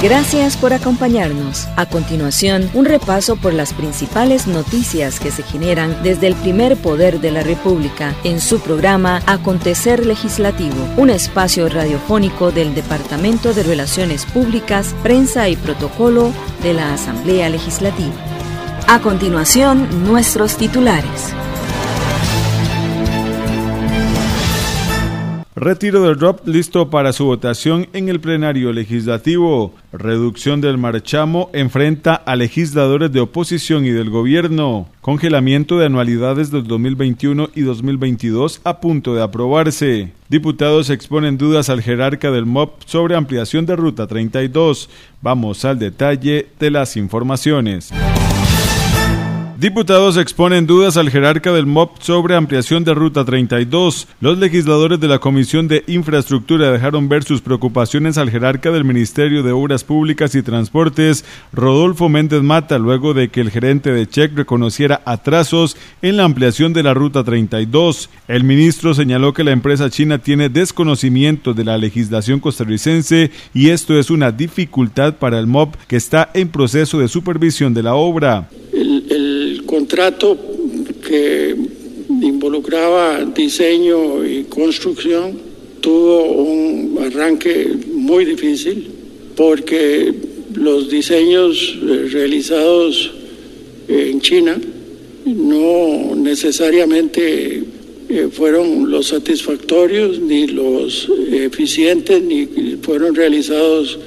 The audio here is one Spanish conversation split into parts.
Gracias por acompañarnos. A continuación, un repaso por las principales noticias que se generan desde el primer poder de la República en su programa Acontecer Legislativo, un espacio radiofónico del Departamento de Relaciones Públicas, Prensa y Protocolo de la Asamblea Legislativa. A continuación, nuestros titulares. Retiro del ROP listo para su votación en el plenario legislativo. Reducción del marchamo enfrenta a legisladores de oposición y del gobierno. Congelamiento de anualidades del 2021 y 2022 a punto de aprobarse. Diputados exponen dudas al jerarca del MOP sobre ampliación de Ruta 32. Vamos al detalle de las informaciones. Diputados exponen dudas al jerarca del MOP sobre ampliación de Ruta 32. Los legisladores de la Comisión de Infraestructura dejaron ver sus preocupaciones al jerarca del Ministerio de Obras Públicas y Transportes, Rodolfo Méndez Mata, luego de que el gerente de Check reconociera atrasos en la ampliación de la Ruta 32. El ministro señaló que la empresa china tiene desconocimiento de la legislación costarricense y esto es una dificultad para el MOP que está en proceso de supervisión de la obra contrato que involucraba diseño y construcción tuvo un arranque muy difícil porque los diseños eh, realizados en China no necesariamente eh, fueron los satisfactorios ni los eficientes ni fueron realizados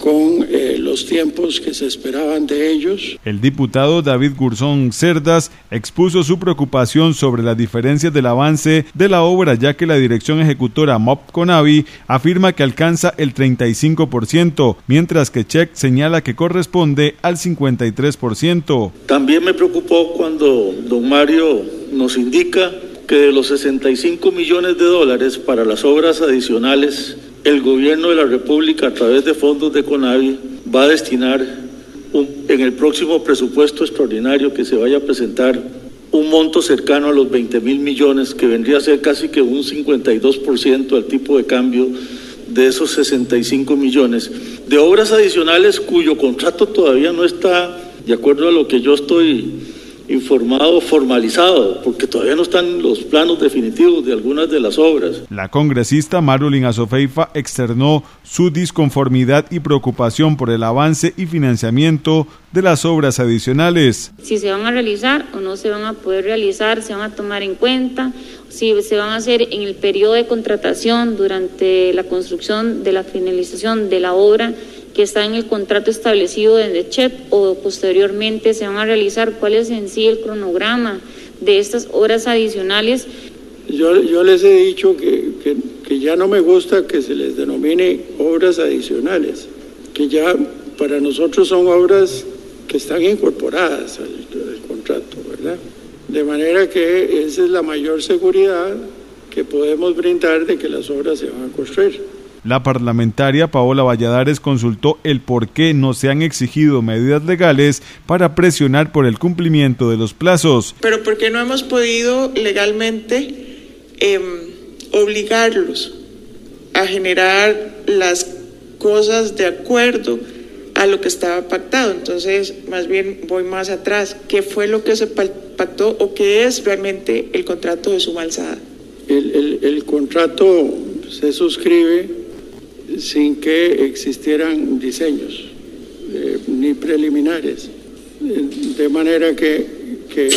con eh, los tiempos que se esperaban de ellos. El diputado David Gurzón Cerdas expuso su preocupación sobre las diferencias del avance de la obra, ya que la dirección ejecutora MOP Conavi afirma que alcanza el 35%, mientras que Check señala que corresponde al 53%. También me preocupó cuando don Mario nos indica que de los 65 millones de dólares para las obras adicionales el gobierno de la República, a través de fondos de CONAVI, va a destinar en el próximo presupuesto extraordinario que se vaya a presentar un monto cercano a los 20 mil millones, que vendría a ser casi que un 52% al tipo de cambio de esos 65 millones, de obras adicionales cuyo contrato todavía no está, de acuerdo a lo que yo estoy informado, formalizado, porque todavía no están los planos definitivos de algunas de las obras. La congresista Marulín Azofeifa externó su disconformidad y preocupación por el avance y financiamiento de las obras adicionales. Si se van a realizar o no se van a poder realizar, se van a tomar en cuenta, si se van a hacer en el periodo de contratación durante la construcción de la finalización de la obra que está en el contrato establecido desde CHEP o posteriormente se van a realizar, cuál es en sí el cronograma de estas horas adicionales. Yo, yo les he dicho que, que, ya no me gusta que se les denomine obras adicionales, que ya para nosotros son obras que están incorporadas al, al contrato, ¿verdad? De manera que esa es la mayor seguridad que podemos brindar de que las obras se van a construir. La parlamentaria Paola Valladares consultó el por qué no se han exigido medidas legales para presionar por el cumplimiento de los plazos. Pero ¿por qué no hemos podido legalmente em, obligarlos a generar las cosas de acuerdo a lo que estaba pactado? Entonces, más bien voy más atrás. ¿Qué fue lo que se pactó o qué es realmente el contrato de suma alzada? El, el contrato se suscribe sin que existieran diseños eh, ni preliminares. De manera que, que,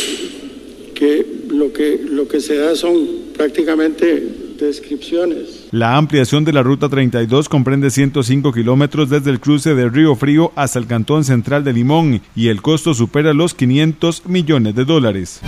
que, lo que lo que se da son prácticamente descripciones. La ampliación de la Ruta 32 comprende 105 kilómetros desde el cruce de Río Frío hasta el cantón central de Limón y el costo supera los 500 millones de dólares.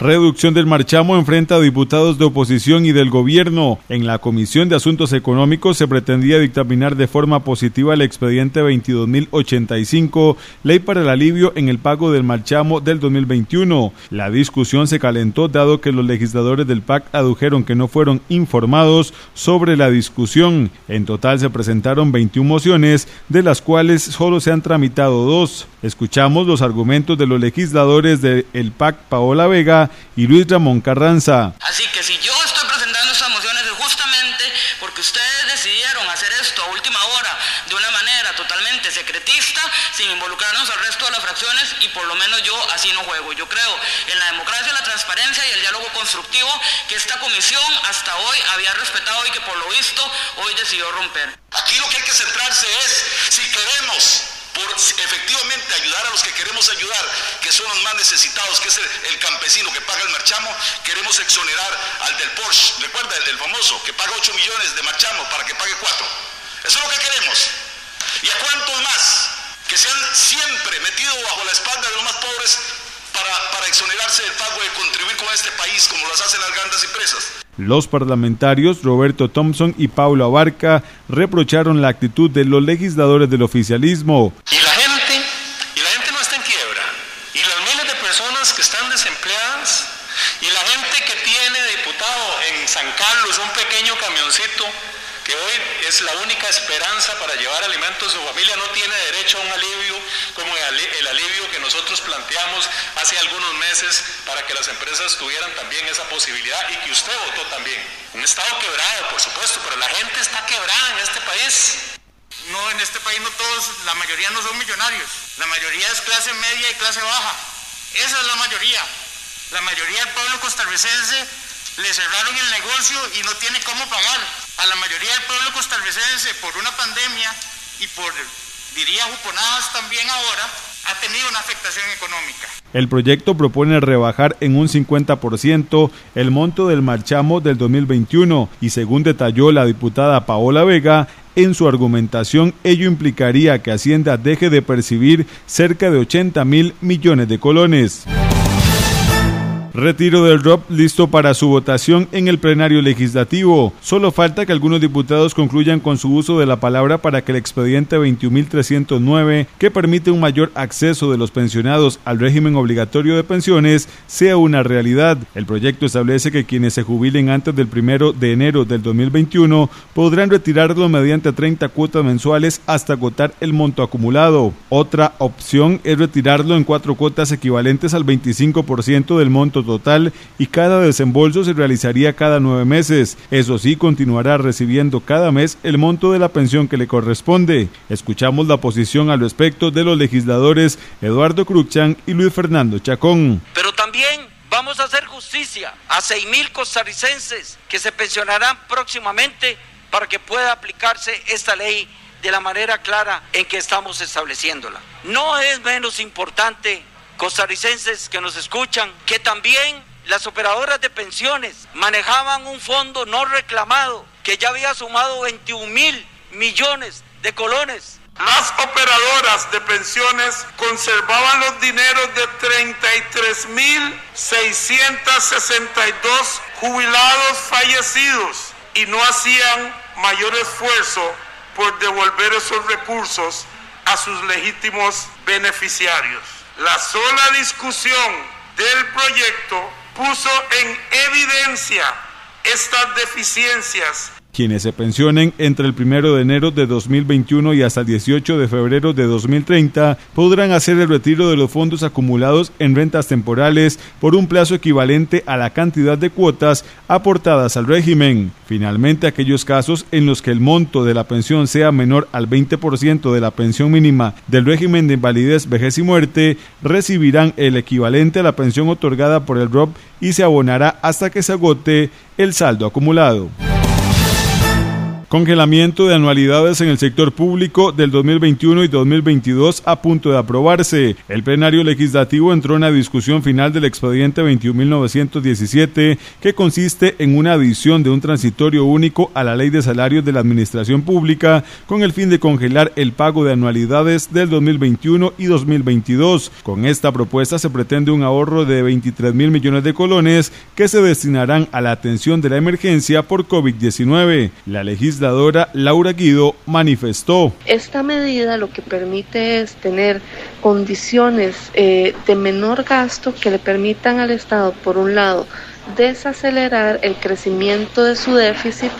Reducción del marchamo enfrenta a diputados de oposición y del gobierno. En la Comisión de Asuntos Económicos se pretendía dictaminar de forma positiva el expediente 22.085, ley para el alivio en el pago del marchamo del 2021. La discusión se calentó dado que los legisladores del PAC adujeron que no fueron informados sobre la discusión. En total se presentaron 21 mociones, de las cuales solo se han tramitado dos. Escuchamos los argumentos de los legisladores del PAC Paola Vega y Luis Ramón Carranza. Así que si yo estoy presentando estas mociones es justamente porque ustedes decidieron hacer esto a última hora de una manera totalmente secretista, sin involucrarnos al resto de las fracciones y por lo menos yo así no juego. Yo creo en la democracia, la transparencia y el diálogo constructivo que esta comisión hasta hoy había respetado y que por lo visto hoy decidió romper. Aquí lo que hay que centrarse es si queremos por efectivamente ayudar a los que queremos ayudar, que son los más necesitados, que es el, campesino que paga el marchamo, queremos exonerar al del Porsche, recuerda el, del famoso, que paga 8 millones de marchamo para que pague 4. Eso es lo que queremos. ¿Y a cuántos más que se han siempre metido bajo la espalda de los más pobres para, para exonerarse del pago de contribuir con este país como lo hacen las grandes empresas? Los parlamentarios Roberto Thompson y Paulo Abarca reprocharon la actitud de los legisladores del oficialismo. Y la gente, y la gente no está en quiebra, y las miles de personas que están desempleadas, y la gente que tiene diputado en San Carlos un pequeño camioncito que hoy es la única esperanza para llevar alimentos a su familia, no tiene derecho a un alivio como el alivio que nosotros planteamos hace algunos meses para que las empresas tuvieran también esa posibilidad y que usted votó también. Un Estado quebrado, por supuesto, pero la gente está quebrada en este país. No, en este país no todos, la mayoría no son millonarios. La mayoría es clase media y clase baja. Esa es la mayoría. La mayoría del pueblo costarricense le cerraron el negocio y no tiene cómo pagar a la mayoría del pueblo costarricense por una pandemia y por, diría, juponadas también ahora, ha tenido una afectación económica. El proyecto propone rebajar en un 50% el monto del marchamo del 2021 y según detalló la diputada Paola Vega, en su argumentación ello implicaría que Hacienda deje de percibir cerca de 80 mil millones de colones. Retiro del ROP listo para su votación en el plenario legislativo. Solo falta que algunos diputados concluyan con su uso de la palabra para que el expediente 21.309, que permite un mayor acceso de los pensionados al régimen obligatorio de pensiones, sea una realidad. El proyecto establece que quienes se jubilen antes del primero de enero del 2021 podrán retirarlo mediante 30 cuotas mensuales hasta agotar el monto acumulado. Otra opción es retirarlo en cuatro cuotas equivalentes al 25% del monto total y cada desembolso se realizaría cada nueve meses. Eso sí, continuará recibiendo cada mes el monto de la pensión que le corresponde. Escuchamos la posición al respecto de los legisladores Eduardo Cruchan y Luis Fernando Chacón. Pero también vamos a hacer justicia a seis mil costarricenses que se pensionarán próximamente para que pueda aplicarse esta ley de la manera clara en que estamos estableciéndola. No es menos importante costarricenses que nos escuchan, que también las operadoras de pensiones manejaban un fondo no reclamado que ya había sumado 21 mil millones de colones. Las operadoras de pensiones conservaban los dineros de 33.662 jubilados fallecidos y no hacían mayor esfuerzo por devolver esos recursos a sus legítimos beneficiarios. La sola discusión del proyecto puso en evidencia estas deficiencias quienes se pensionen entre el 1 de enero de 2021 y hasta el 18 de febrero de 2030 podrán hacer el retiro de los fondos acumulados en rentas temporales por un plazo equivalente a la cantidad de cuotas aportadas al régimen. Finalmente, aquellos casos en los que el monto de la pensión sea menor al 20% de la pensión mínima del régimen de invalidez, vejez y muerte recibirán el equivalente a la pensión otorgada por el ROP y se abonará hasta que se agote el saldo acumulado. Congelamiento de anualidades en el sector público del 2021 y 2022 a punto de aprobarse. El plenario legislativo entró en la discusión final del expediente 21.917 que consiste en una adición de un transitorio único a la ley de salarios de la administración pública con el fin de congelar el pago de anualidades del 2021 y 2022. Con esta propuesta se pretende un ahorro de 23 mil millones de colones que se destinarán a la atención de la emergencia por COVID-19. La legisladora Laura Guido manifestó. Esta medida lo que permite es tener condiciones eh, de menor gasto que le permitan al Estado, por un lado, desacelerar el crecimiento de su déficit,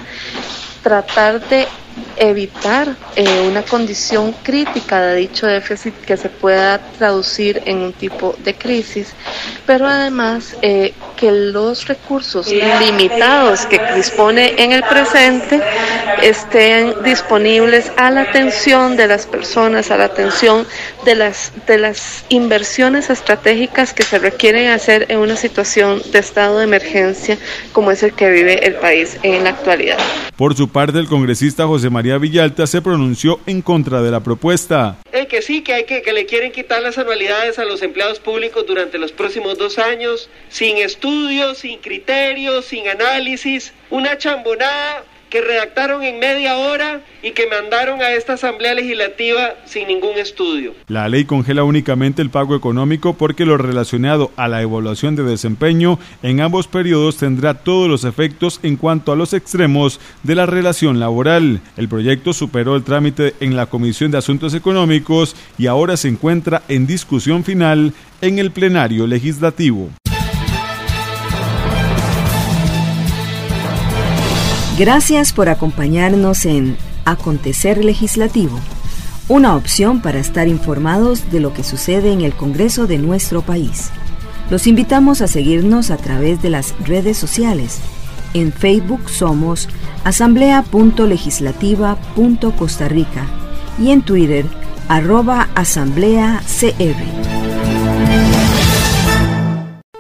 tratar de evitar eh, una condición crítica de dicho déficit que se pueda traducir en un tipo de crisis, pero además eh, que los recursos limitados que dispone en el presente estén disponibles a la atención de las personas, a la atención de las, de las inversiones estratégicas que se requieren hacer en una situación de estado de emergencia como es el que vive el país en la actualidad. Por su parte, el congresista José María Villalta se pronunció en contra de la propuesta. Que sí, que, hay que, que le quieren quitar las anualidades a los empleados públicos durante los próximos dos años, sin estudios, sin criterios, sin análisis, una chambonada que redactaron en media hora y que mandaron a esta Asamblea Legislativa sin ningún estudio. La ley congela únicamente el pago económico porque lo relacionado a la evaluación de desempeño en ambos periodos tendrá todos los efectos en cuanto a los extremos de la relación laboral. El proyecto superó el trámite en la Comisión de Asuntos Económicos y ahora se encuentra en discusión final en el plenario legislativo. Gracias por acompañarnos en Acontecer Legislativo, una opción para estar informados de lo que sucede en el Congreso de nuestro país. Los invitamos a seguirnos a través de las redes sociales. En Facebook somos asamblea.legislativa.costarrica y en Twitter arroba asambleacr.